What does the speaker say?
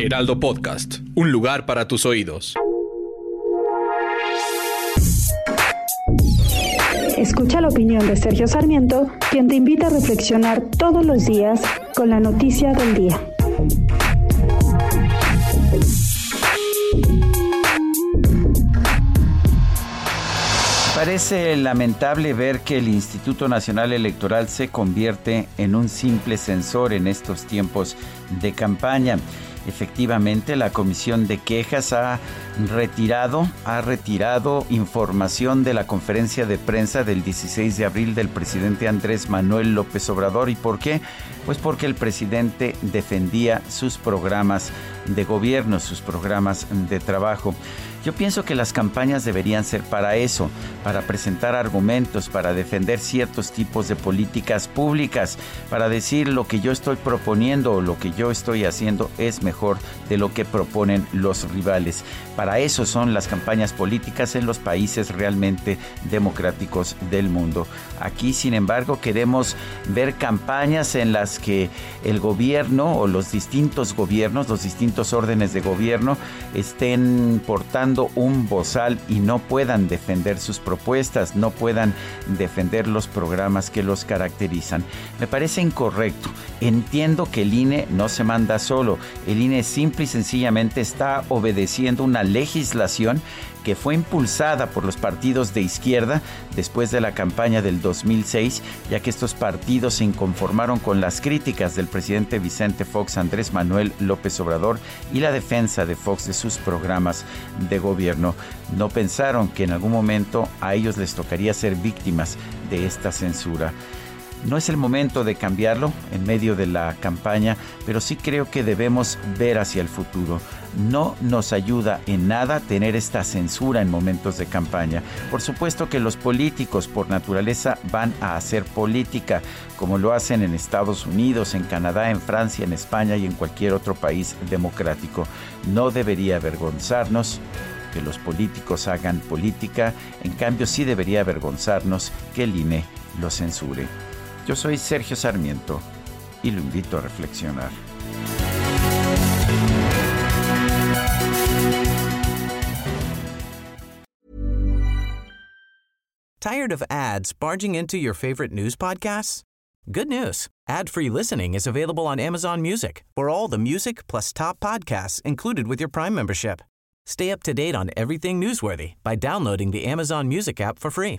Heraldo Podcast, un lugar para tus oídos. Escucha la opinión de Sergio Sarmiento, quien te invita a reflexionar todos los días con la noticia del día. Parece lamentable ver que el Instituto Nacional Electoral se convierte en un simple censor en estos tiempos de campaña. Efectivamente, la Comisión de Quejas ha retirado, ha retirado información de la conferencia de prensa del 16 de abril del presidente Andrés Manuel López Obrador. ¿Y por qué? Pues porque el presidente defendía sus programas de gobierno, sus programas de trabajo. Yo pienso que las campañas deberían ser para eso, para presentar argumentos, para defender ciertos tipos de políticas públicas, para decir lo que yo estoy proponiendo o lo que yo estoy haciendo es mejor de lo que proponen los rivales. Para eso son las campañas políticas en los países realmente democráticos del mundo. Aquí, sin embargo, queremos ver campañas en las que el gobierno o los distintos gobiernos, los distintos órdenes de gobierno estén portando un bozal y no puedan defender sus propuestas, no puedan defender los programas que los caracterizan. Me parece incorrecto. Entiendo que el INE no se manda solo. El simple y sencillamente está obedeciendo una legislación que fue impulsada por los partidos de izquierda después de la campaña del 2006, ya que estos partidos se inconformaron con las críticas del presidente Vicente Fox Andrés Manuel López Obrador y la defensa de Fox de sus programas de gobierno. No pensaron que en algún momento a ellos les tocaría ser víctimas de esta censura. No es el momento de cambiarlo en medio de la campaña, pero sí creo que debemos ver hacia el futuro. No nos ayuda en nada tener esta censura en momentos de campaña. Por supuesto que los políticos por naturaleza van a hacer política, como lo hacen en Estados Unidos, en Canadá, en Francia, en España y en cualquier otro país democrático. No debería avergonzarnos que los políticos hagan política, en cambio sí debería avergonzarnos que el INE lo censure. Yo soy Sergio Sarmiento y lo invito a reflexionar. Tired of ads barging into your favorite news podcasts? Good news. Ad-free listening is available on Amazon Music. For all the music plus top podcasts included with your Prime membership. Stay up to date on everything newsworthy by downloading the Amazon Music app for free